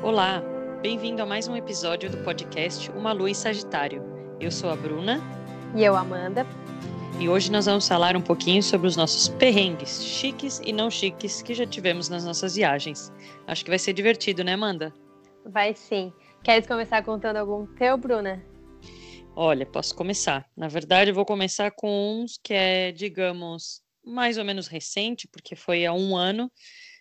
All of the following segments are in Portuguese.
Olá, bem-vindo a mais um episódio do podcast Uma Lua em Sagitário. Eu sou a Bruna. E eu, Amanda. E hoje nós vamos falar um pouquinho sobre os nossos perrengues, chiques e não chiques, que já tivemos nas nossas viagens. Acho que vai ser divertido, né, Amanda? Vai sim. Queres começar contando algum teu, Bruna? Olha, posso começar. Na verdade, eu vou começar com uns que é, digamos, mais ou menos recente, porque foi há um ano,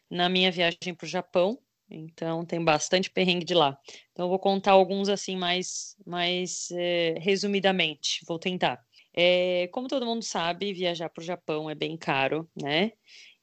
na minha viagem para o Japão. Então tem bastante perrengue de lá. Então eu vou contar alguns assim mais, mais é, resumidamente. Vou tentar. É, como todo mundo sabe, viajar para o Japão é bem caro, né?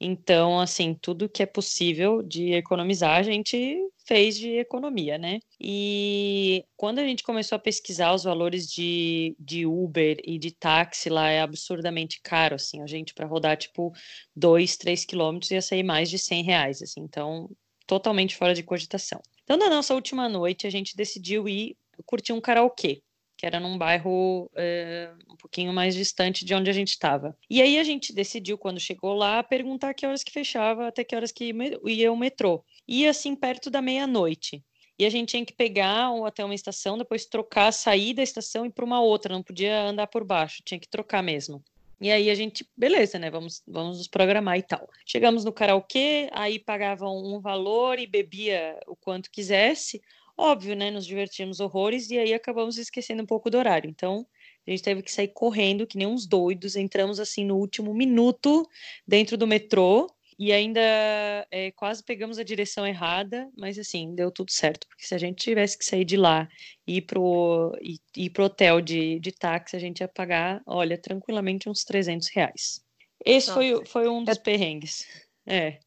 Então, assim, tudo que é possível de economizar, a gente fez de economia, né? E quando a gente começou a pesquisar os valores de, de Uber e de táxi lá, é absurdamente caro, assim, a gente para rodar, tipo, dois, três quilômetros ia sair mais de 100 reais, assim, então totalmente fora de cogitação. Então, na nossa última noite, a gente decidiu ir curtir um karaokê, que era num bairro é, um pouquinho mais distante de onde a gente estava. E aí a gente decidiu, quando chegou lá, perguntar que horas que fechava, até que horas que ia o metrô. Ia assim perto da meia-noite. E a gente tinha que pegar ou até uma estação, depois trocar, sair da estação e para uma outra, não podia andar por baixo, tinha que trocar mesmo. E aí a gente, beleza, né? Vamos, vamos nos programar e tal. Chegamos no karaokê, aí pagavam um valor e bebia o quanto quisesse. Óbvio, né? Nos divertimos horrores e aí acabamos esquecendo um pouco do horário. Então, a gente teve que sair correndo, que nem uns doidos. Entramos assim no último minuto dentro do metrô e ainda é, quase pegamos a direção errada, mas assim, deu tudo certo, porque se a gente tivesse que sair de lá e ir pro, ir, ir pro hotel de, de táxi, a gente ia pagar, olha, tranquilamente uns 300 reais. Esse foi, foi um dos eu... perrengues. É.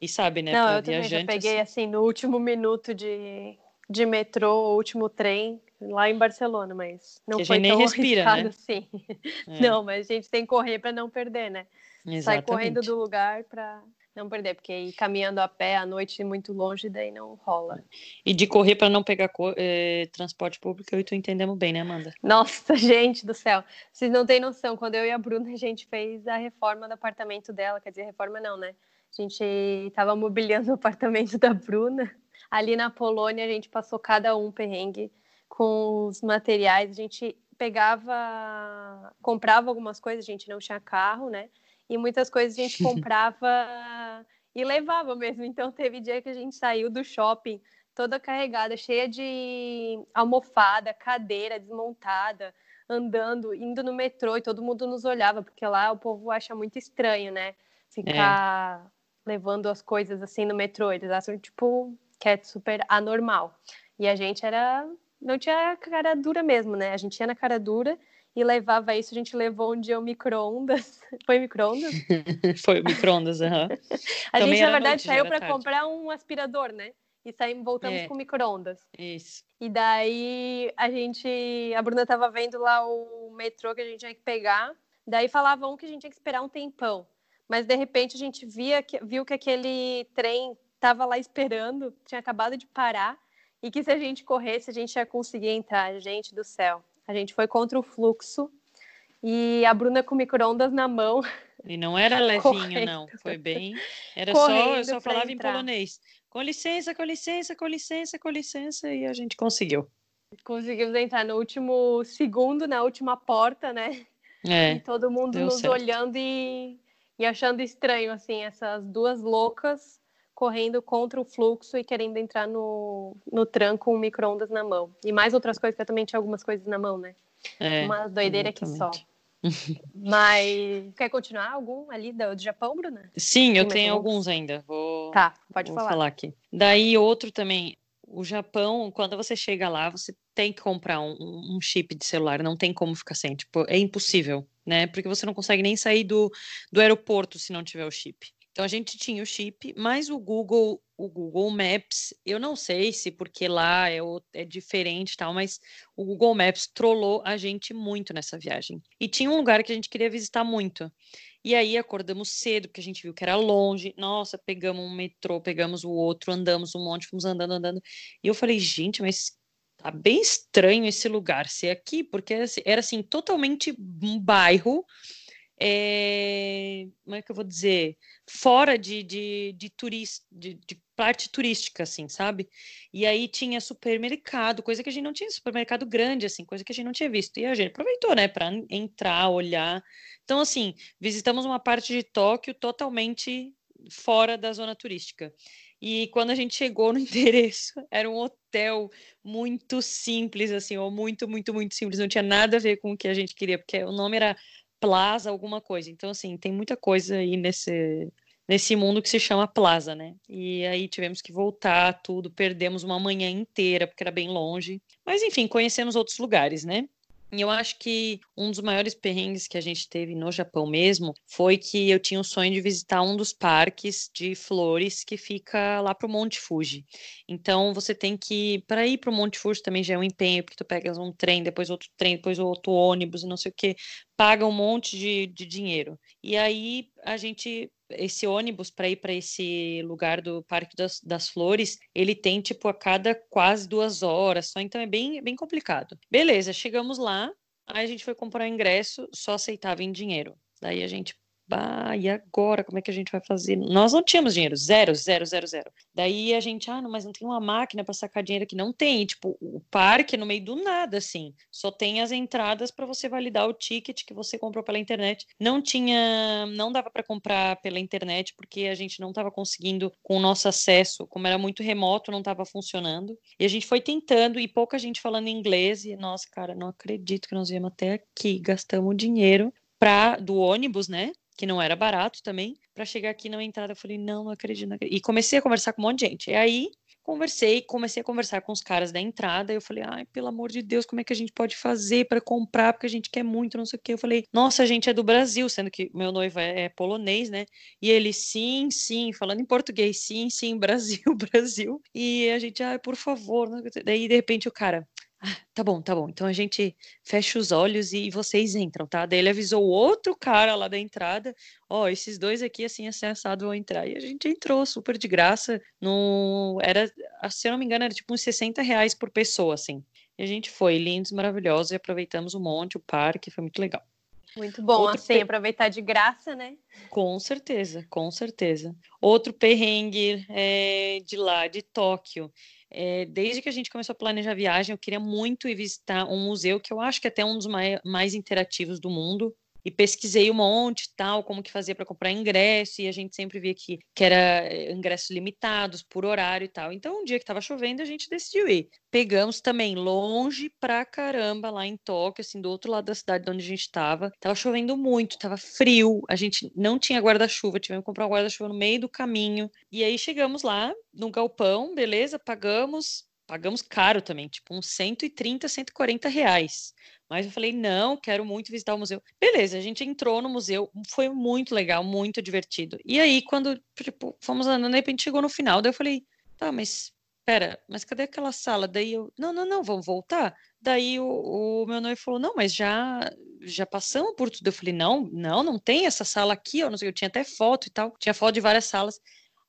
E sabe, né? Não, eu também já peguei assim... assim no último minuto de, de metrô, último trem, lá em Barcelona, mas não que foi tão respira, né? assim. É. Não, mas a gente tem que correr para não perder, né? Exatamente. Sai correndo do lugar para não perder, porque ir caminhando a pé à noite muito longe, daí não rola. E de correr para não pegar eh, transporte público, eu e tu entendemos bem, né, Amanda? Nossa, gente do céu. Vocês não têm noção, quando eu e a Bruna, a gente fez a reforma do apartamento dela, quer dizer, reforma não, né? A gente estava mobiliando o apartamento da Bruna. Ali na Polônia, a gente passou cada um perrengue com os materiais. A gente pegava, comprava algumas coisas, a gente não tinha carro, né? E muitas coisas a gente comprava e levava mesmo. Então teve dia que a gente saiu do shopping toda carregada, cheia de almofada, cadeira desmontada, andando, indo no metrô e todo mundo nos olhava, porque lá o povo acha muito estranho, né? Ficar é. levando as coisas assim no metrô. Eles acham, tipo, que é super anormal. E a gente era. Não tinha cara dura mesmo, né? A gente ia na cara dura e levava isso. A gente levou um dia o micro-ondas. Foi micro-ondas? Foi o micro-ondas, aham. Uhum. a Também gente, na verdade, noite, saiu para comprar um aspirador, né? E saímos, voltamos é. com micro-ondas. Isso. E daí a gente. A Bruna tava vendo lá o metrô que a gente tinha que pegar. Daí falavam que a gente tinha que esperar um tempão. Mas de repente a gente via que, viu que aquele trem tava lá esperando, tinha acabado de parar. E que se a gente corresse, a gente ia conseguir entrar. Gente do céu. A gente foi contra o fluxo e a Bruna com micro-ondas na mão. E não era levinho, correndo. não. Foi bem. Era só, eu só falava entrar. em polonês. Com licença, com licença, com licença, com licença, e a gente conseguiu. Conseguimos entrar no último segundo, na última porta, né? É, e todo mundo nos certo. olhando e, e achando estranho, assim, essas duas loucas correndo contra o fluxo e querendo entrar no, no tranco com um micro-ondas na mão. E mais outras coisas, que eu também tinha algumas coisas na mão, né? É, Uma doideira aqui só. Mas quer continuar algum ali do, do Japão, Bruna? Sim, eu tenho alguns ainda. Vou, tá, pode vou falar. falar aqui. Daí outro também. O Japão, quando você chega lá, você tem que comprar um, um chip de celular, não tem como ficar sem. Tipo, é impossível, né? Porque você não consegue nem sair do, do aeroporto se não tiver o chip. Então a gente tinha o chip, mas o Google, o Google Maps, eu não sei se porque lá é, é diferente tal, mas o Google Maps trollou a gente muito nessa viagem. E tinha um lugar que a gente queria visitar muito. E aí acordamos cedo, porque a gente viu que era longe. Nossa, pegamos um metrô, pegamos o outro, andamos um monte, fomos andando, andando. E eu falei, gente, mas tá bem estranho esse lugar ser aqui, porque era assim, totalmente um bairro é, como é que eu vou dizer, fora de, de, de, de, de parte turística, assim, sabe? E aí tinha supermercado, coisa que a gente não tinha, supermercado grande, assim, coisa que a gente não tinha visto. E a gente aproveitou, né, para entrar, olhar. Então, assim, visitamos uma parte de Tóquio totalmente fora da zona turística. E quando a gente chegou no endereço, era um hotel muito simples, assim, ou muito, muito, muito simples. Não tinha nada a ver com o que a gente queria, porque o nome era Plaza alguma coisa. Então, assim, tem muita coisa aí nesse, nesse mundo que se chama Plaza, né? E aí tivemos que voltar tudo, perdemos uma manhã inteira, porque era bem longe. Mas, enfim, conhecemos outros lugares, né? E eu acho que um dos maiores perrengues que a gente teve no Japão mesmo foi que eu tinha o sonho de visitar um dos parques de flores que fica lá pro Monte Fuji. Então você tem que, para ir pro Monte Fuji também já é um empenho, porque tu pegas um trem, depois outro trem, depois outro ônibus, não sei o que, paga um monte de, de dinheiro. E aí a gente esse ônibus para ir para esse lugar do Parque das, das, Flores, ele tem tipo a cada quase duas horas só, então é bem, bem complicado. Beleza, chegamos lá, aí a gente foi comprar o ingresso, só aceitava em dinheiro. Daí a gente bah, e agora? Como é que a gente vai fazer? Nós não tínhamos dinheiro, zero, zero, zero, zero. Daí a gente, ah, não, mas não tem uma máquina para sacar dinheiro aqui. Não tem, tipo, o parque é no meio do nada, assim. Só tem as entradas para você validar o ticket que você comprou pela internet. Não tinha, não dava para comprar pela internet porque a gente não estava conseguindo com o nosso acesso, como era muito remoto, não estava funcionando. E a gente foi tentando e pouca gente falando inglês e nossa, cara, não acredito que nós viemos até aqui, gastamos dinheiro para do ônibus, né? Que não era barato também, para chegar aqui na entrada. Eu falei, não, não acredito, não acredito. E comecei a conversar com um monte de gente. E aí conversei, comecei a conversar com os caras da entrada. Eu falei, ai, pelo amor de Deus, como é que a gente pode fazer para comprar? Porque a gente quer muito, não sei o quê. Eu falei, nossa, a gente é do Brasil, sendo que meu noivo é, é polonês, né? E ele, sim, sim, falando em português, sim, sim, Brasil, Brasil. E a gente, ai, por favor. Daí, de repente, o cara, ah, tá bom, tá bom. Então a gente fecha os olhos e vocês entram, tá? Daí ele avisou o outro cara lá da entrada: ó, oh, esses dois aqui, assim, assado vão entrar. E a gente entrou super de graça. No... Era, se eu não me engano, era tipo uns 60 reais por pessoa, assim. E a gente foi, lindos, maravilhosos, e aproveitamos um monte, o parque, foi muito legal. Muito bom, Outro assim, per... aproveitar de graça, né? Com certeza, com certeza. Outro perrengue é, de lá, de Tóquio. É, desde que a gente começou a planejar a viagem, eu queria muito ir visitar um museu que eu acho que é até um dos mais, mais interativos do mundo, e pesquisei um monte tal, como que fazia para comprar ingresso, e a gente sempre via que, que era eh, ingressos limitados por horário e tal. Então, um dia que estava chovendo, a gente decidiu ir. Pegamos também longe pra caramba lá em Tóquio, assim, do outro lado da cidade de onde a gente estava. Tava chovendo muito, tava frio, a gente não tinha guarda-chuva, tivemos que comprar um guarda-chuva no meio do caminho. E aí chegamos lá no galpão, beleza, pagamos, pagamos caro também, tipo uns 130, 140 reais. Mas eu falei, não, quero muito visitar o museu. Beleza, a gente entrou no museu, foi muito legal, muito divertido. E aí, quando, tipo, fomos andando, de repente chegou no final, daí eu falei, tá, mas pera, mas cadê aquela sala? Daí eu, não, não, não, vamos voltar. Daí o, o, meu noivo falou, não, mas já já passamos por tudo. Eu falei, não, não, não tem essa sala aqui, eu não sei, eu tinha até foto e tal, tinha foto de várias salas.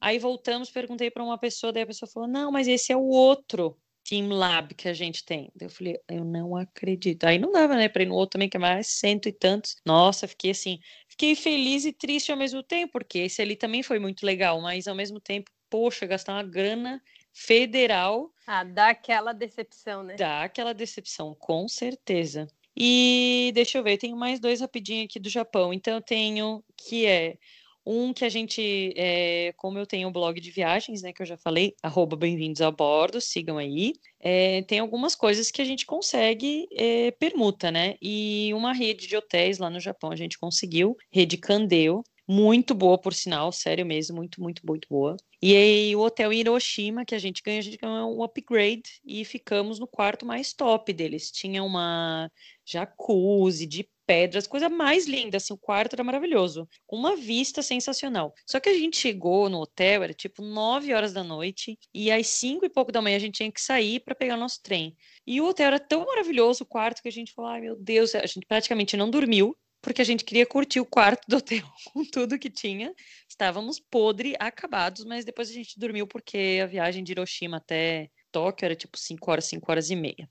Aí voltamos, perguntei para uma pessoa, daí a pessoa falou, não, mas esse é o outro. Team Lab que a gente tem. Eu falei, eu não acredito. Aí não dava, né, para ir no outro também, que é mais cento e tantos. Nossa, fiquei assim, fiquei feliz e triste ao mesmo tempo, porque esse ali também foi muito legal, mas ao mesmo tempo, poxa, gastar uma grana federal. Ah, dá aquela decepção, né? Dá aquela decepção, com certeza. E deixa eu ver, tenho mais dois rapidinho aqui do Japão. Então eu tenho que é um que a gente, é, como eu tenho um blog de viagens, né, que eu já falei, arroba bem-vindos a bordo, sigam aí. É, tem algumas coisas que a gente consegue é, permuta, né? E uma rede de hotéis lá no Japão a gente conseguiu, rede Candeu, muito boa, por sinal, sério mesmo, muito, muito, muito boa. E aí, o hotel Hiroshima, que a gente ganhou, a gente ganhou um upgrade e ficamos no quarto mais top deles. Tinha uma jacuzzi de pedras, coisa mais linda, assim, o quarto era maravilhoso, uma vista sensacional. Só que a gente chegou no hotel, era tipo 9 horas da noite, e às 5 e pouco da manhã a gente tinha que sair para pegar nosso trem. E o hotel era tão maravilhoso, o quarto, que a gente falou, ai meu Deus, a gente praticamente não dormiu, porque a gente queria curtir o quarto do hotel com tudo que tinha. Estávamos podre, acabados, mas depois a gente dormiu porque a viagem de Hiroshima até Tóquio era tipo 5 horas, 5 horas e meia.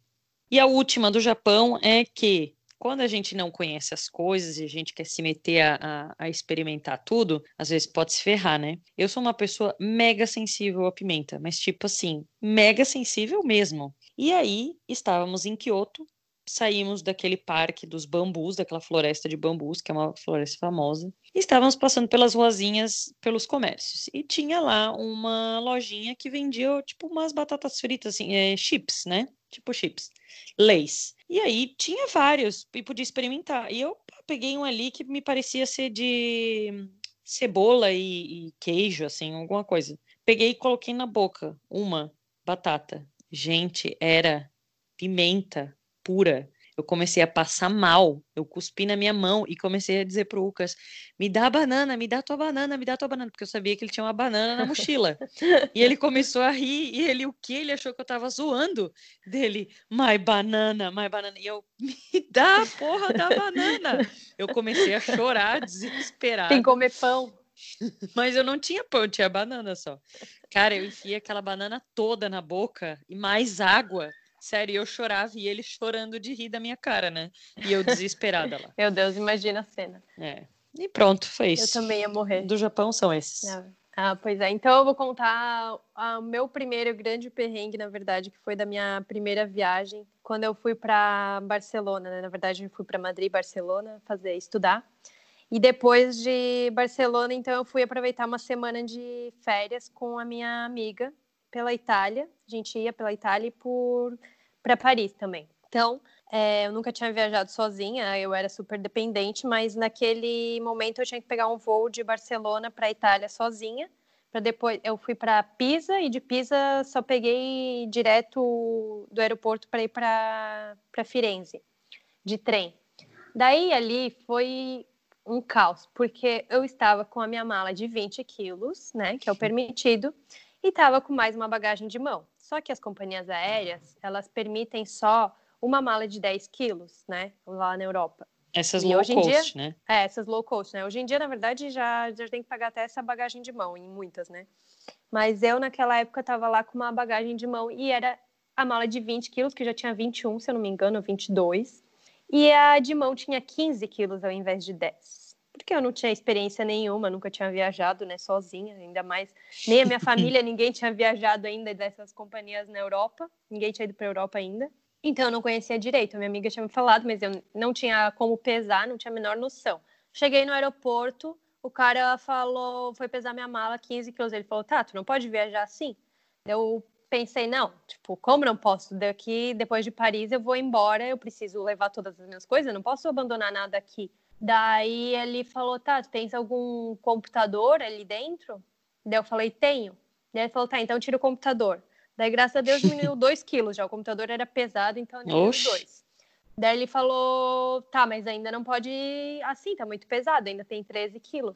E a última do Japão é que quando a gente não conhece as coisas e a gente quer se meter a, a, a, experimentar tudo, às vezes pode se ferrar, né? Eu sou uma pessoa mega sensível à pimenta, mas tipo assim, mega sensível mesmo. E aí, estávamos em Kyoto, saímos daquele parque dos bambus, daquela floresta de bambus, que é uma floresta famosa, e estávamos passando pelas ruazinhas, pelos comércios. E tinha lá uma lojinha que vendia, tipo, umas batatas fritas, assim, é, chips, né? Tipo chips, leis. E aí tinha vários, e podia experimentar. E eu peguei um ali que me parecia ser de cebola e, e queijo, assim, alguma coisa. Peguei e coloquei na boca uma batata. Gente, era pimenta pura. Eu comecei a passar mal. Eu cuspi na minha mão e comecei a dizer pro Lucas: me dá a banana, me dá tua banana, me dá tua banana, porque eu sabia que ele tinha uma banana na mochila. e ele começou a rir, e ele o que? Ele achou que eu tava zoando dele. My banana, my banana. E eu, me dá a porra da banana. Eu comecei a chorar, desesperado. Tem que comer pão. Mas eu não tinha pão, tinha banana só. Cara, eu enfiei aquela banana toda na boca e mais água. Sério, eu chorava e ele chorando de rir da minha cara, né? E eu desesperada lá. Meu Deus, imagina a cena. É. E pronto, foi isso. Eu também ia morrer. Do Japão são esses. Ah, pois é. Então eu vou contar o meu primeiro grande perrengue, na verdade, que foi da minha primeira viagem, quando eu fui para Barcelona, né? Na verdade, eu fui para Madrid, Barcelona, fazer estudar. E depois de Barcelona, então eu fui aproveitar uma semana de férias com a minha amiga pela Itália. A gente ia pela Itália e por para Paris também. Então, é, eu nunca tinha viajado sozinha, eu era super dependente, mas naquele momento eu tinha que pegar um voo de Barcelona para Itália sozinha. Para depois, eu fui para Pisa e de Pisa só peguei direto do aeroporto para ir para Firenze de trem. Daí ali foi um caos, porque eu estava com a minha mala de 20 quilos, né, que é o permitido, e estava com mais uma bagagem de mão. Só que as companhias aéreas, elas permitem só uma mala de 10 quilos, né? Lá na Europa. Essas e low cost, dia, né? É, essas low cost, né? Hoje em dia, na verdade, já, já tem que pagar até essa bagagem de mão, em muitas, né? Mas eu, naquela época, estava lá com uma bagagem de mão e era a mala de 20 quilos, que já tinha 21, se eu não me engano, 22. E a de mão tinha 15 quilos ao invés de 10 porque eu não tinha experiência nenhuma, nunca tinha viajado, né, sozinha, ainda mais, nem a minha família, ninguém tinha viajado ainda dessas companhias na Europa, ninguém tinha ido para a Europa ainda. Então eu não conhecia direito. A minha amiga tinha me falado, mas eu não tinha como pesar, não tinha a menor noção. Cheguei no aeroporto, o cara falou, foi pesar minha mala 15 quilos. Ele falou, tá, tu não pode viajar assim? Eu pensei, não, tipo, como não posso? Daqui, depois de Paris, eu vou embora, eu preciso levar todas as minhas coisas, eu não posso abandonar nada aqui. Daí ele falou, tá, tu tens algum computador ali dentro? Daí eu falei, tenho. Daí ele falou, tá, então tira o computador. Daí, graças a Deus, diminuiu 2 quilos já. O computador era pesado, então diminuiu 2. Daí ele falou, tá, mas ainda não pode assim, tá muito pesado, ainda tem 13 quilos.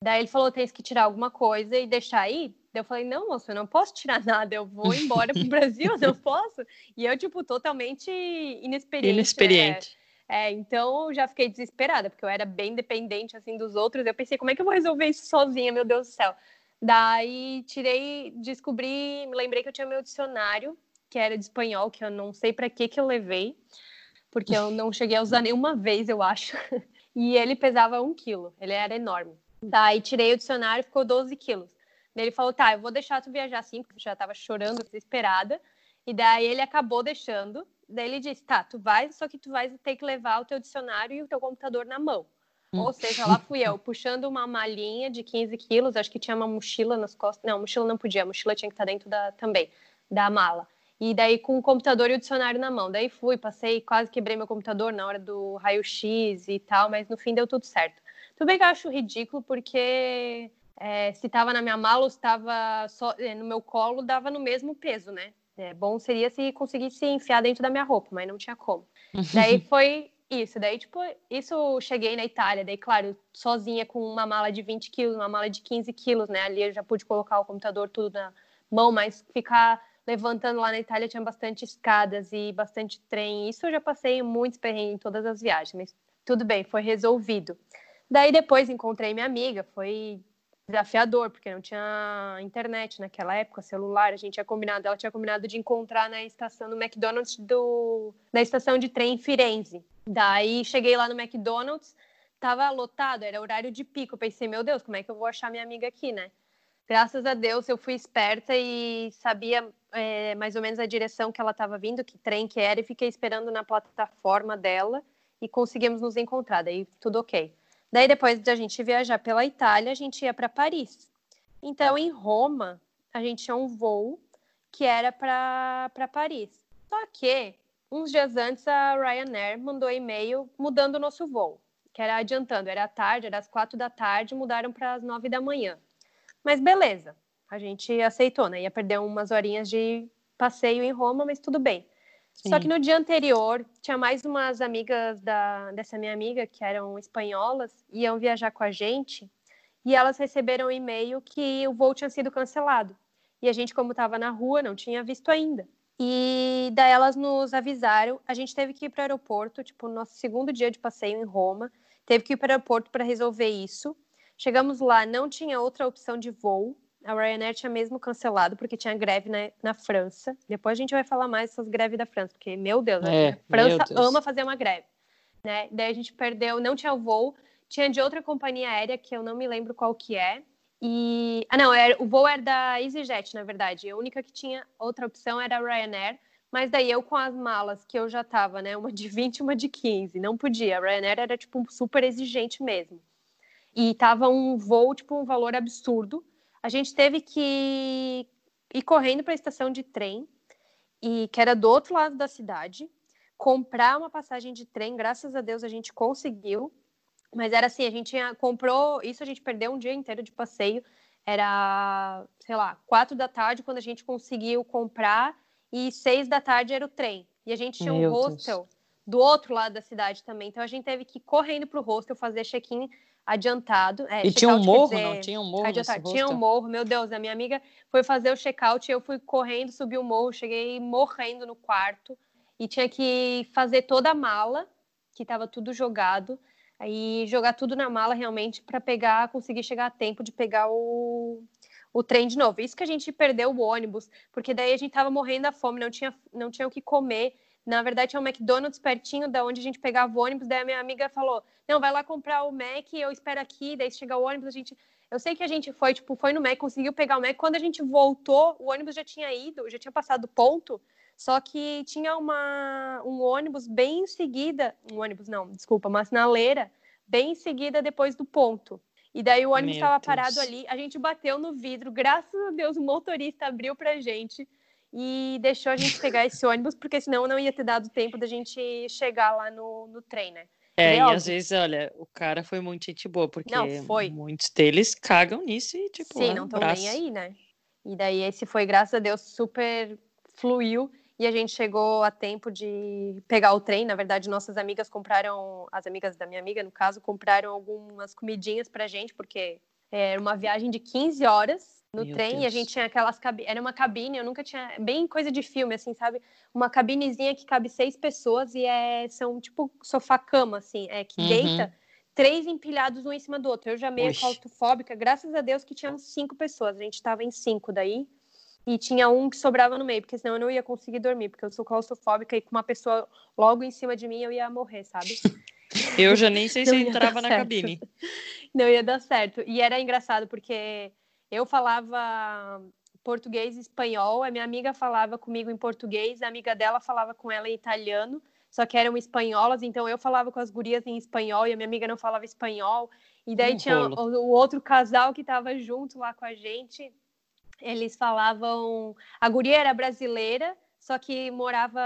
Daí ele falou, tens que tirar alguma coisa e deixar aí. Daí eu falei, não, moço, eu não posso tirar nada, eu vou embora pro Brasil, não posso. E eu, tipo, totalmente inexperiente. Inexperiente. É, é, então já fiquei desesperada, porque eu era bem dependente assim dos outros. Eu pensei, como é que eu vou resolver isso sozinha, meu Deus do céu? Daí tirei, descobri, me lembrei que eu tinha meu dicionário, que era de espanhol, que eu não sei para que que eu levei, porque eu não cheguei a usar nenhuma vez, eu acho. E ele pesava um quilo, ele era enorme. Daí tirei o dicionário, ficou 12 quilos. Daí ele falou, tá, eu vou deixar tu viajar assim, porque eu já tava chorando, desesperada. E daí ele acabou deixando. Daí ele disse: tá, tu vai, só que tu vai ter que levar o teu dicionário e o teu computador na mão. Hum. Ou seja, lá fui eu, puxando uma malinha de 15 quilos, acho que tinha uma mochila nas costas. Não, mochila não podia, a mochila tinha que estar dentro da, também, da mala. E daí com o computador e o dicionário na mão. Daí fui, passei, quase quebrei meu computador na hora do raio-x e tal, mas no fim deu tudo certo. Tudo bem que eu acho ridículo, porque é, se estava na minha mala ou se estava é, no meu colo, dava no mesmo peso, né? É, bom seria se conseguisse enfiar dentro da minha roupa, mas não tinha como. daí foi isso. Daí, tipo, isso cheguei na Itália. Daí, claro, sozinha com uma mala de 20 quilos, uma mala de 15 quilos, né? Ali eu já pude colocar o computador tudo na mão, mas ficar levantando lá na Itália tinha bastante escadas e bastante trem. Isso eu já passei muitos perrengues em todas as viagens, mas tudo bem, foi resolvido. Daí depois encontrei minha amiga, foi desafiador, porque não tinha internet naquela época, celular. A gente tinha combinado, ela tinha combinado de encontrar na estação do McDonald's do, na estação de trem em Firenze. Daí cheguei lá no McDonald's, tava lotado, era horário de pico. Eu pensei, meu Deus, como é que eu vou achar minha amiga aqui, né? Graças a Deus eu fui esperta e sabia é, mais ou menos a direção que ela estava vindo, que trem que era, e fiquei esperando na plataforma dela e conseguimos nos encontrar. Daí tudo ok. Daí, depois da gente viajar pela Itália, a gente ia para Paris. Então, em Roma, a gente tinha um voo que era para Paris. Só que, uns dias antes, a Ryanair mandou e-mail mudando o nosso voo, que era adiantando. Era tarde, era às quatro da tarde, mudaram para as nove da manhã. Mas beleza, a gente aceitou, né? Ia perder umas horinhas de passeio em Roma, mas tudo bem. Sim. Só que no dia anterior, tinha mais umas amigas da, dessa minha amiga, que eram espanholas, iam viajar com a gente, e elas receberam um e-mail que o voo tinha sido cancelado. E a gente, como estava na rua, não tinha visto ainda. E daí elas nos avisaram, a gente teve que ir para o aeroporto, tipo, no nosso segundo dia de passeio em Roma, teve que ir para o aeroporto para resolver isso. Chegamos lá, não tinha outra opção de voo, a Ryanair tinha mesmo cancelado porque tinha greve na, na França. Depois a gente vai falar mais dessas greves da França, porque, meu Deus, é, a França Deus. ama fazer uma greve. Né? Daí a gente perdeu, não tinha o voo, tinha de outra companhia aérea que eu não me lembro qual que é. E. Ah, não, era, o voo era da EasyJet, na verdade. A única que tinha outra opção era a Ryanair. Mas daí eu com as malas que eu já tava, né? Uma de 20 e uma de 15. Não podia. A Ryanair era, tipo, super exigente mesmo. E tava um voo, tipo, um valor absurdo a gente teve que ir correndo para a estação de trem, e que era do outro lado da cidade, comprar uma passagem de trem, graças a Deus a gente conseguiu, mas era assim, a gente tinha, comprou, isso a gente perdeu um dia inteiro de passeio, era, sei lá, quatro da tarde quando a gente conseguiu comprar, e seis da tarde era o trem. E a gente tinha Meu um hostel Deus. do outro lado da cidade também, então a gente teve que ir correndo para o hostel fazer check-in adiantado. É, e tinha um morro, dizer, não? Tinha um morro adiantado. Tinha um morro, meu Deus. A minha amiga foi fazer o check-out eu fui correndo, subi o morro, cheguei morrendo no quarto e tinha que fazer toda a mala, que estava tudo jogado, aí jogar tudo na mala realmente para pegar, conseguir chegar a tempo de pegar o, o trem de novo. Isso que a gente perdeu o ônibus, porque daí a gente tava morrendo da fome, não tinha, não tinha o que comer. Na verdade, tinha um McDonald's pertinho da onde a gente pegava o ônibus. Daí a minha amiga falou: Não, vai lá comprar o Mac, eu espero aqui. Daí chega o ônibus, a gente. Eu sei que a gente foi, tipo, foi no Mac, conseguiu pegar o Mac. Quando a gente voltou, o ônibus já tinha ido, já tinha passado ponto. Só que tinha uma, um ônibus bem em seguida. Um ônibus, não, desculpa, uma sinaleira bem em seguida depois do ponto. E daí o ônibus estava parado ali, a gente bateu no vidro, graças a Deus o motorista abriu pra gente e deixou a gente pegar esse ônibus, porque senão não ia ter dado tempo da gente chegar lá no, no trem, né? É, e, e às vezes, olha, o cara foi muito gente boa, porque não, foi. muitos deles cagam nisso e, tipo, Sim, não estão nem aí, né? E daí esse foi, graças a Deus, super fluiu e a gente chegou a tempo de pegar o trem. Na verdade, nossas amigas compraram, as amigas da minha amiga, no caso, compraram algumas comidinhas pra gente, porque era uma viagem de 15 horas no Meu trem Deus. e a gente tinha aquelas cabines. Era uma cabine, eu nunca tinha. Bem coisa de filme, assim, sabe? Uma cabinezinha que cabe seis pessoas e é, são tipo sofá-cama, assim, é que uhum. deita três empilhados um em cima do outro. Eu já meio claustrofóbica, graças a Deus que tinham cinco pessoas. A gente estava em cinco daí. E tinha um que sobrava no meio, porque senão eu não ia conseguir dormir, porque eu sou claustrofóbica e com uma pessoa logo em cima de mim eu ia morrer, sabe? Eu já nem sei se eu entrava na cabine. Não ia dar certo. E era engraçado, porque eu falava português e espanhol, a minha amiga falava comigo em português, a amiga dela falava com ela em italiano, só que eram espanholas, então eu falava com as gurias em espanhol e a minha amiga não falava espanhol. E daí um tinha o, o, outro casal que estava junto lá com a gente, eles falavam. A guria era brasileira, só que morava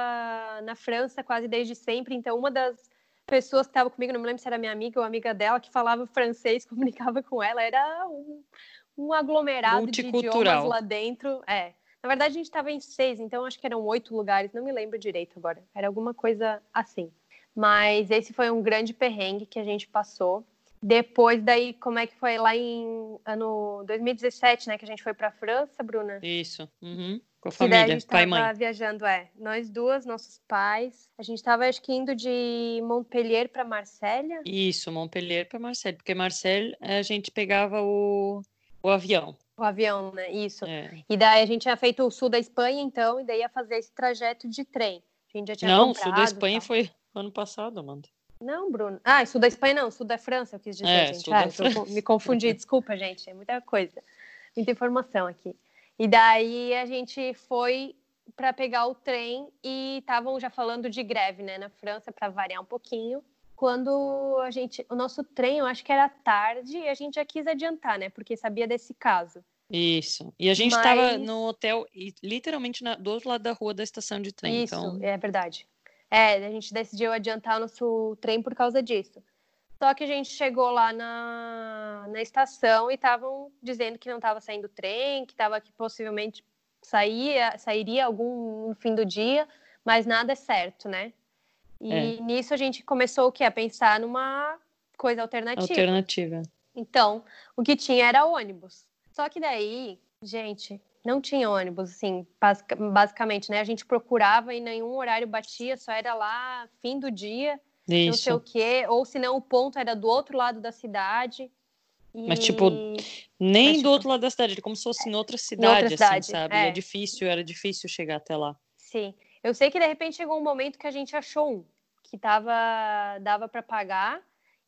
na França quase desde sempre, então uma das pessoas que estava comigo, não me lembro se era minha amiga ou amiga dela, que falava francês, comunicava com ela, era um, um aglomerado de idiomas lá dentro. É. Na verdade, a gente estava em seis, então acho que eram oito lugares, não me lembro direito agora. Era alguma coisa assim. Mas esse foi um grande perrengue que a gente passou. Depois daí, como é que foi lá em ano 2017, né, que a gente foi para França, Bruna? Isso. Uhum. Com a família, a gente pai e mãe. viajando, é. Nós duas, nossos pais. A gente estava acho que indo de Montpellier para Marselha. Isso, Montpellier para Marselha, porque Marselha a gente pegava o o avião. O avião, né? Isso. É. E daí a gente tinha feito o sul da Espanha, então, e daí ia fazer esse trajeto de trem. A gente já tinha Não, o comprado. sul da Espanha tal. foi ano passado, Amanda. Não, Bruno. Ah, sul da Espanha não, sul da França, eu quis dizer, É, gente. Ah, eu me confundi, desculpa, gente. É muita coisa. Muita informação aqui. E daí a gente foi para pegar o trem e estavam já falando de greve, né, na França, para variar um pouquinho. Quando a gente. O nosso trem, eu acho que era tarde, e a gente já quis adiantar, né, porque sabia desse caso. Isso. E a gente estava Mas- no hotel, e literalmente na- do outro lado da rua da estação de trem. Isso, Então, é verdade. É, a gente decidiu adiantar o nosso trem por causa disso. Só que a gente chegou lá na, na estação e estavam dizendo que não estava saindo trem, que estava que possivelmente saía, sairia algum no fim do dia, mas nada é certo, né? E É. nisso a gente começou o quê? A pensar numa coisa alternativa. alternativa. Então, o que tinha era ônibus. Só que daí, gente, não tinha ônibus, assim, basic- basicamente, né? A gente procurava e nenhum horário batia, só era lá fim do dia, não sei o Isso. quê, ou se não o ponto era do outro lado da cidade. E... Mas, tipo, Nem Mas, do tipo, outro lado da cidade, ele como se fosse em outra cidade, assim, cidade, sabe? é. É difícil, era difícil chegar até lá. Sim. Eu sei que de repente chegou um momento que a gente achou um que tava dava para pagar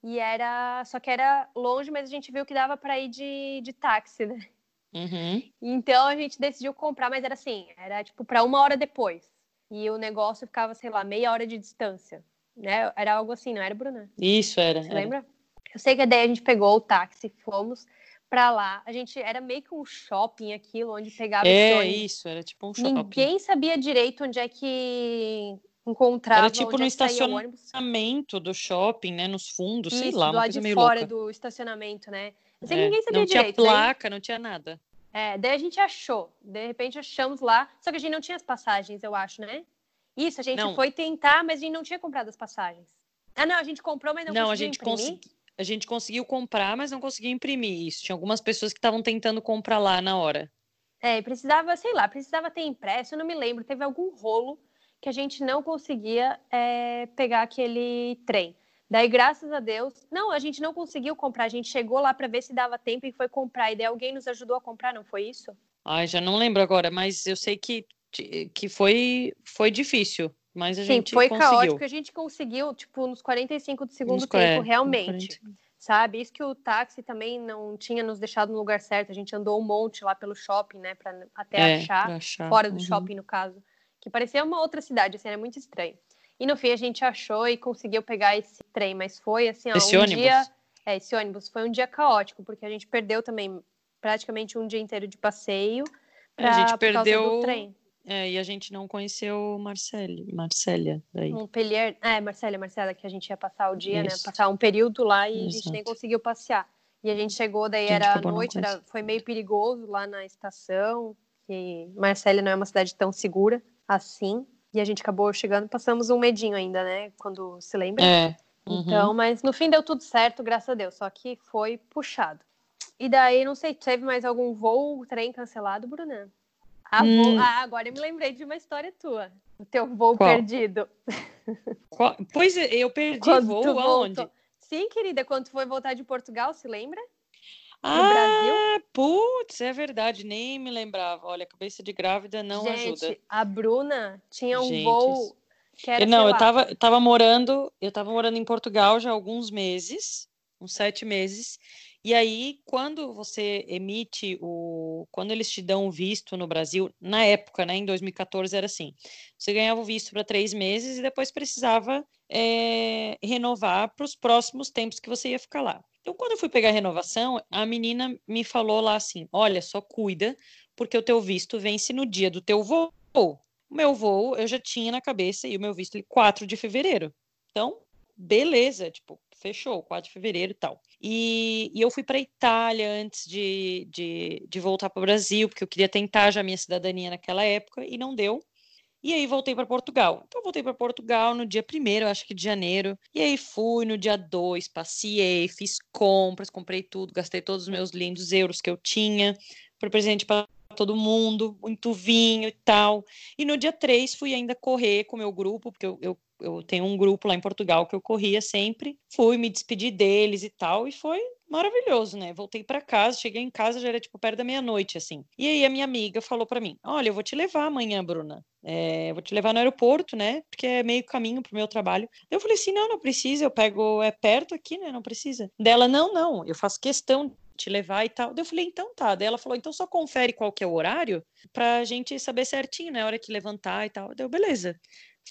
e era só que era longe, mas a gente viu que dava para ir de, de táxi, né? Uhum. Então a gente decidiu comprar, mas era assim, era tipo para uma hora depois. E o negócio ficava, sei lá, meia hora de distância, né? Era algo assim, não era, Bruna? Isso era. Você era. lembra? Eu sei que daí a gente pegou o táxi, fomos para lá. A gente era meio que um shopping aquilo, onde pegava É isso, era tipo um shopping. Ninguém sabia direito onde é que encontrava, Era tipo no é estacionamento do shopping, né? Nos fundos, sei Isso, lá, do lado de fora louca. do estacionamento, né? Sei É, ninguém sabia Não tinha direito. daí- placa, não tinha nada. É, daí a gente achou. De repente achamos lá. Só que a gente não tinha as passagens, eu acho, né? Isso, a gente Não. foi tentar, mas a gente não tinha comprado as passagens. Ah, não, a gente comprou, mas não, Não, a conseguiu gente, imprimir. consegui- a gente conseguiu comprar, mas não conseguiu imprimir isso. Tinha algumas pessoas que estavam tentando comprar lá na hora. É, precisava, sei lá, precisava ter impresso, eu não me lembro. Teve algum rolo que a gente não conseguia é, pegar aquele trem. Daí, graças a Deus, não, a gente não conseguiu comprar. A gente chegou lá para ver se dava tempo e foi comprar. E daí alguém nos ajudou a comprar, não foi isso? Ai, já não lembro agora, mas eu sei que, que foi, foi difícil. Mas a Sim, gente foi conseguiu. caótico. A gente conseguiu, tipo, nos 45 do segundo Nos- tempo, é, realmente. 40. Sabe? Isso que o táxi também não tinha nos deixado no lugar certo. A gente andou um monte lá pelo shopping, né? Pra até É, achar. pra achar. fora do Uhum. shopping, no caso, que parecia uma outra cidade, assim, era muito estranho. E no fim a gente achou e conseguiu pegar esse trem, mas foi assim, ó, Esse um ônibus? dia, é, esse ônibus foi um dia caótico, porque a gente perdeu também praticamente um dia inteiro de passeio. É, a gente por causa perdeu- do trem. É, e a gente não conheceu Marcele, Marcélia daí. Montpellier, é, Marcela, Marcela, que a gente ia passar o dia, né? Isso. Passar um período lá e a gente Exato. nem conseguiu passear. E a gente chegou, daí gente era noite, era, foi meio perigoso lá na estação, que Marcela não é uma cidade tão segura assim. E a gente acabou chegando, passamos um medinho ainda, né? Quando se lembra. É. uhum. Então, mas no fim deu tudo certo, graças a Deus. Só que foi puxado. E daí, não sei, teve mais algum voo, trem cancelado, Bruna? Ah, Hum. voo- ah, agora eu me lembrei de uma história tua. O teu voo Qual? perdido. Qual- Pois é, eu perdi Quando voo aonde? voltou. Sim, querida, quando tu foi voltar de Portugal, se lembra? ah, putz, é verdade, nem me lembrava. Olha, cabeça de grávida não Gente, ajuda. a Bruna tinha um Gente, voo que era, não, eu tava, eu tava morando, eu tava morando em Portugal já há alguns meses, uns sete meses. E aí, quando você emite o. Quando eles te dão o visto no Brasil, na época, né, em 2014, era assim: você ganhava o visto para três meses e depois precisava é, renovar para os próximos tempos que você ia ficar lá. Então, quando eu fui pegar a renovação, a menina me falou lá assim: olha, só cuida, porque o teu visto vence no dia do teu voo. O meu voo eu já tinha na cabeça e o meu visto ele 4 de fevereiro. Então, beleza, tipo, fechou, 4 de fevereiro e tal. E, e eu fui para Itália antes de, de, de voltar para o Brasil, porque eu queria tentar já minha cidadania naquela época e não deu. E aí voltei para Portugal. Então voltei para Portugal no dia 1 acho que de janeiro. E aí fui no dia 2, passei, fiz compras, comprei tudo, gastei todos os meus lindos euros que eu tinha para presente para todo mundo, muito vinho e tal. E no dia 3 fui ainda correr com o meu grupo, porque eu, eu, eu tenho um grupo lá em Portugal que eu corria sempre. Fui me despedir deles e tal, e foi maravilhoso, né? Voltei para casa, cheguei em casa, já era tipo perto da meia-noite, assim. E aí a minha amiga falou para mim: Olha, eu vou te levar amanhã, Bruna. É, vou te levar no aeroporto, né? Porque é meio caminho pro meu trabalho. Eu falei assim: Não, não precisa, eu pego, é perto aqui, né? Não precisa. Dela, não, não, eu faço questão te levar e tal. Eu falei, então tá. Daí ela falou, então só confere qual que é o horário pra gente saber certinho, né? A hora que levantar e tal. Deu, beleza.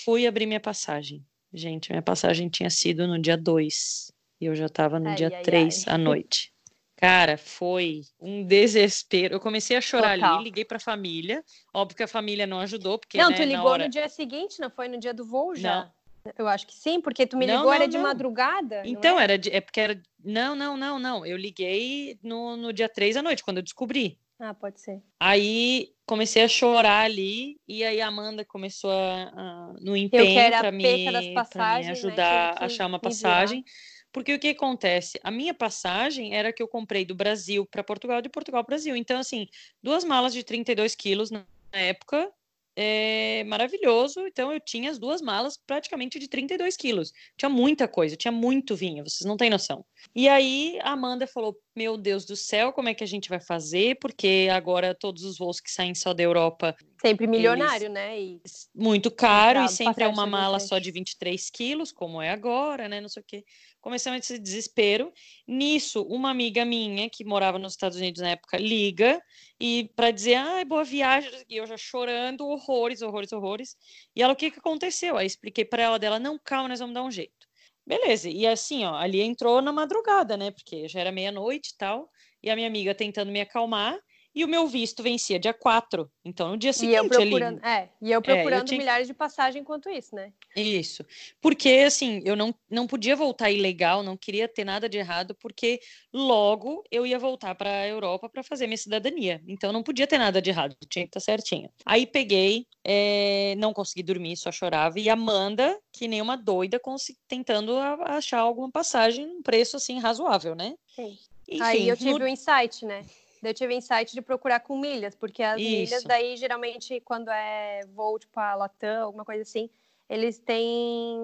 Fui abrir minha passagem. Gente, minha passagem tinha sido no dia 2 e eu já estava no ai, dia 3 à noite. Cara, foi um desespero. Eu comecei a chorar Total. ali, liguei para a família. Óbvio que a família não ajudou, porque. Não, né, tu ligou hora... no dia seguinte, não foi no dia do voo já? Não. Eu acho que sim, porque tu me ligou, não, não, era de madrugada. Então, era de, é porque era. Não, não, não, não. Eu liguei no, no dia 3 à noite, quando eu descobri. Ah, pode ser. Aí comecei a chorar ali, e aí a Amanda começou a, a no empenho para me, me né, ajudar né? a achar uma passagem. Porque o que acontece? A minha passagem era que eu comprei do Brasil para Portugal, de Portugal para Brasil. Então, assim, duas malas de 32 quilos na época, é, maravilhoso. Então, eu tinha as duas malas praticamente de 32 quilos. Tinha muita coisa, tinha muito vinho, vocês não têm noção. E aí, a Amanda falou: Meu Deus do céu, como é que a gente vai fazer? Porque agora todos os voos que saem só da Europa. Sempre milionário, eles... né? E... Muito caro, e sempre é uma mala só de 23 quilos, como é agora, né? Não sei o quê começamos esse desespero. Nisso, uma amiga minha que morava nos Estados Unidos na época liga e para dizer, ai, boa viagem, e eu já chorando, horrores, horrores, horrores. E ela, o que que aconteceu? Aí expliquei para ela dela, não, calma, nós vamos dar um jeito. Beleza, e assim, ó, ali entrou na madrugada, né? Porque já era meia-noite e tal, e a minha amiga tentando me acalmar, e o meu visto vencia dia 4. Então, no dia seguinte. E eu procurando, é, e eu procurando é, eu tinha... milhares de passagens enquanto isso, né? Isso. Porque, assim, eu não, não podia voltar ilegal, não queria ter nada de errado, porque logo eu ia voltar para a Europa para fazer minha cidadania. Então, não podia ter nada de errado, tinha que estar certinho. Aí peguei, é, não consegui dormir, só chorava. E Amanda, que nem uma doida, tentando achar alguma passagem num preço, assim, razoável, né? Sim. Enfim, Aí eu tive o no... um insight, né? Eu tive insight de procurar com milhas, porque as Isso. milhas daí geralmente quando é voo tipo a Latam, alguma coisa assim, eles têm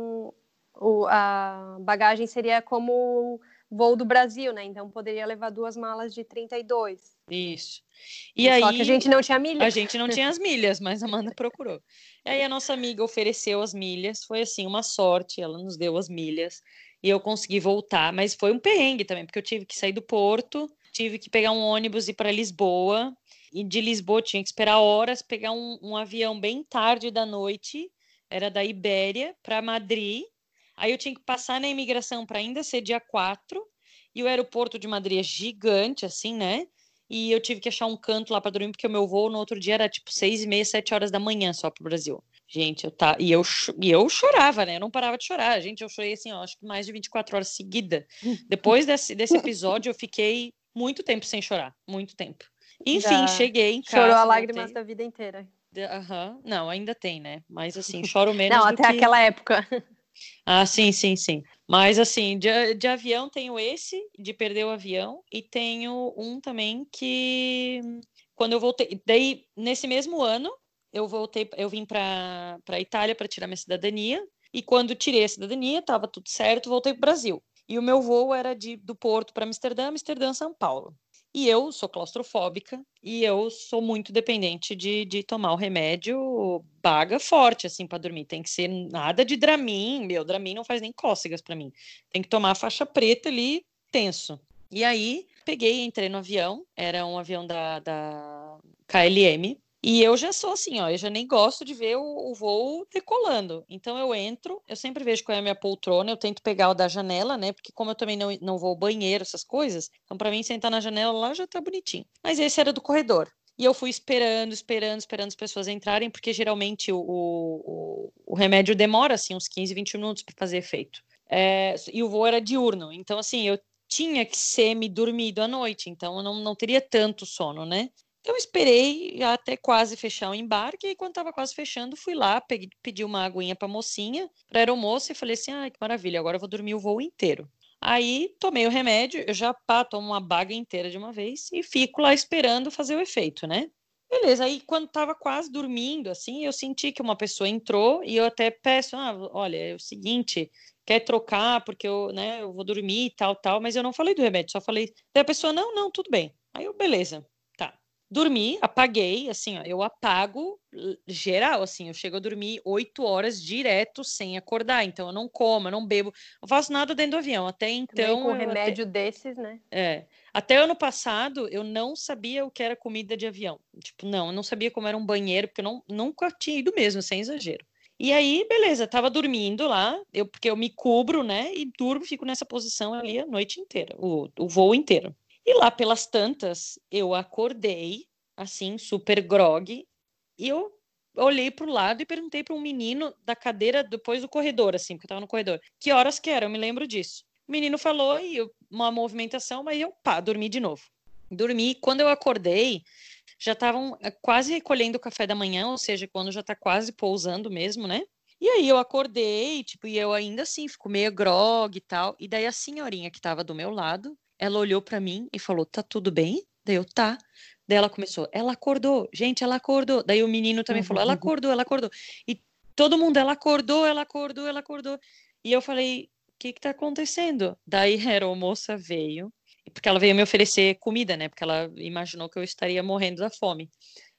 o, a bagagem seria como voo do Brasil, né? Então poderia levar duas malas de 32. Isso. E Só aí, que a gente não tinha milhas. A gente não tinha as milhas, mas a Amanda procurou. E aí a nossa amiga ofereceu as milhas, foi assim uma sorte, ela nos deu as milhas e eu consegui voltar, mas foi um perrengue também, porque eu tive que sair do porto tive que pegar um ônibus e ir para Lisboa. E de Lisboa tinha que esperar horas, pegar um, um avião bem tarde da noite, era da Ibéria, para Madrid. Aí eu tinha que passar na imigração para ainda ser dia 4. E o aeroporto de Madrid é gigante, assim, né? E eu tive que achar um canto lá para dormir, porque o meu voo no outro dia era tipo seis e meia, sete horas da manhã só para o Brasil. Gente, eu tá e eu e eu chorava, né? Eu não parava de chorar. Gente, eu chorei assim, ó, acho que mais de 24 horas seguida. Depois desse, desse episódio, eu fiquei muito tempo sem chorar, muito tempo. Enfim, Já cheguei em casa. Chorou a lágrimas voltei. da vida inteira. Aham, uhum. não, ainda tem, né? Mas assim, choro menos. não, até que... aquela época. Ah, sim, sim, sim. Mas assim, de, de avião tenho esse, de perder o avião, e tenho um também que quando eu voltei, daí nesse mesmo ano, eu voltei, eu vim para para Itália para tirar minha cidadania, e quando tirei a cidadania, estava tudo certo, voltei para o Brasil. E o meu voo era de, do Porto para Amsterdã, Amsterdã, São Paulo. E eu sou claustrofóbica e eu sou muito dependente de, de tomar o remédio baga forte, assim, para dormir. Tem que ser nada de Dramin, meu, Dramin não faz nem cócegas para mim. Tem que tomar a faixa preta ali, tenso. E aí, peguei, entrei no avião, era um avião da, da KLM, e eu já sou assim, ó, eu já nem gosto de ver o, o, voo decolando. Então eu entro, eu sempre vejo qual é a minha poltrona, eu tento pegar o da janela, né? Porque como eu também não, não vou ao banheiro, essas coisas, então para mim sentar na janela lá já tá bonitinho. Mas esse era do corredor. E eu fui esperando, esperando, esperando as pessoas entrarem, porque geralmente o, o, o remédio demora assim uns 15, 20 minutos para fazer efeito. É, e o voo era diurno, então assim, eu tinha que ser me dormido à noite, então eu não, não teria tanto sono, né? Eu esperei até quase fechar o embarque, e quando estava quase fechando, fui lá, peguei, pedi uma aguinha para mocinha, para aeromoça, e falei assim: ah, que maravilha, agora eu vou dormir o voo inteiro. Aí tomei o remédio, eu já pá, tomo uma baga inteira de uma vez e fico lá esperando fazer o efeito, né? Beleza, aí quando tava quase dormindo, assim, eu senti que uma pessoa entrou e eu até peço, ah, olha, é o seguinte, quer trocar porque eu, né, eu vou dormir e tal, tal, mas eu não falei do remédio, só falei. Daí a pessoa, não, não, tudo bem. Aí eu, beleza. Dormi, apaguei, assim, ó, eu apago geral, assim, eu chego a dormir oito horas direto sem acordar, então eu não como, eu não bebo, não faço nada dentro do avião, até então... com remédio até... desses, né? É, até ano passado, eu não sabia o que era comida de avião. Tipo, não, eu não sabia como era um banheiro, porque eu não, nunca tinha ido mesmo, sem exagero. E aí, beleza, tava dormindo lá, eu, porque eu me cubro, né? E durmo, fico nessa posição ali a noite inteira, o, o voo inteiro. E lá pelas tantas, eu acordei, assim, super grog, e eu olhei para o lado e perguntei para um menino da cadeira depois do corredor, assim, porque eu tava no corredor, que horas que era, eu me lembro disso. O menino falou e eu, uma movimentação, mas eu, pá, dormi de novo. Dormi. Quando eu acordei, já estavam eh, quase recolhendo o café da manhã, ou seja, quando já tá quase pousando mesmo, né? E aí eu acordei, tipo, e eu ainda assim fico meio grog e tal. E daí a senhorinha que tava do meu lado, ela olhou para mim e falou: "Tá tudo bem?" Daí eu: "Tá". Daí ela começou: "Ela acordou. Gente, ela acordou". Daí o menino também uhum. falou: "Ela acordou, ela acordou". E todo mundo: "Ela acordou, ela acordou, ela acordou". E eu falei: que que tá acontecendo? Daí a moça veio, porque ela veio me oferecer comida, né? Porque ela imaginou que eu estaria morrendo da fome.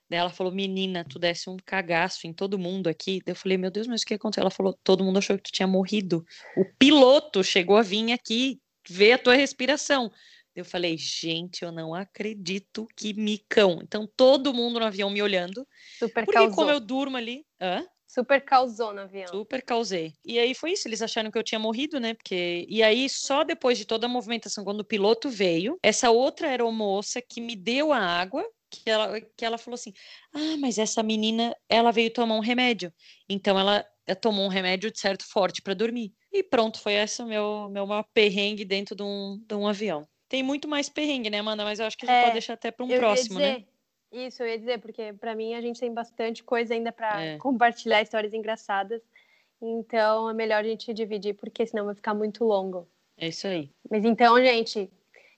Daí ela falou, menina, tu desse um cagaço em todo mundo aqui. Daí eu falei, meu Deus, mas o que aconteceu? Ela falou, todo mundo achou que tu tinha morrido. O piloto chegou a vir aqui ver a tua respiração. Eu falei, gente, eu não acredito que micão. Então, todo mundo no avião me olhando. Super Porque causou. como eu durmo ali... Hã? Super causou no avião. Super causei. E aí foi isso, eles acharam que eu tinha morrido, né? Porque e aí só depois de toda a movimentação quando o piloto veio, essa outra aeromoça que me deu a água, que ela que ela falou assim: "Ah, mas essa menina, ela veio tomar um remédio". Então ela tomou um remédio de certo forte para dormir. E pronto, foi essa meu meu maior perrengue dentro de um, de um avião. Tem muito mais perrengue, né, Amanda? Mas eu acho que a gente é, pode deixar até para um próximo, dizer, né? Isso, eu ia dizer, porque para mim a gente tem bastante coisa ainda para é. compartilhar histórias engraçadas. Então é melhor a gente dividir, porque senão vai ficar muito longo. É isso aí. Mas então, gente,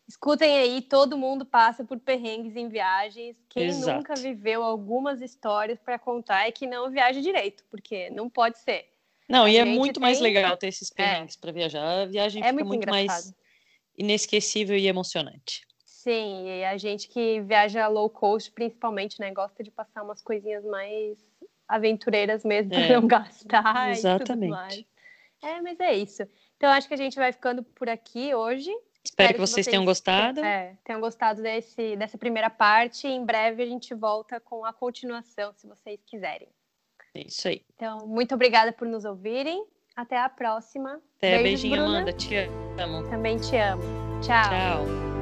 escutem aí, todo mundo passa por perrengues em viagens. Quem Exato. nunca viveu algumas histórias para contar é que não viaja direito, porque não pode ser. Não, a e é muito tem... mais legal ter esses é. perrengues é. para viajar. A viagem é fica muito, muito mais inesquecível e emocionante. Sim, e a gente que viaja low cost, principalmente, né, gosta de passar umas coisinhas mais aventureiras mesmo para é, não gastar. Exatamente. É, mas é isso. Então acho que a gente vai ficando por aqui hoje. Espero, que, vocês, vocês tenham gostado. É, tenham gostado desse, dessa primeira parte. Em breve a gente volta com a continuação, se vocês quiserem. É isso aí. Então, muito obrigada por nos ouvirem. Até a próxima. Até, Beijos, beijinho, Bruna. Amanda. Te amo. Também te amo. Tchau. Tchau.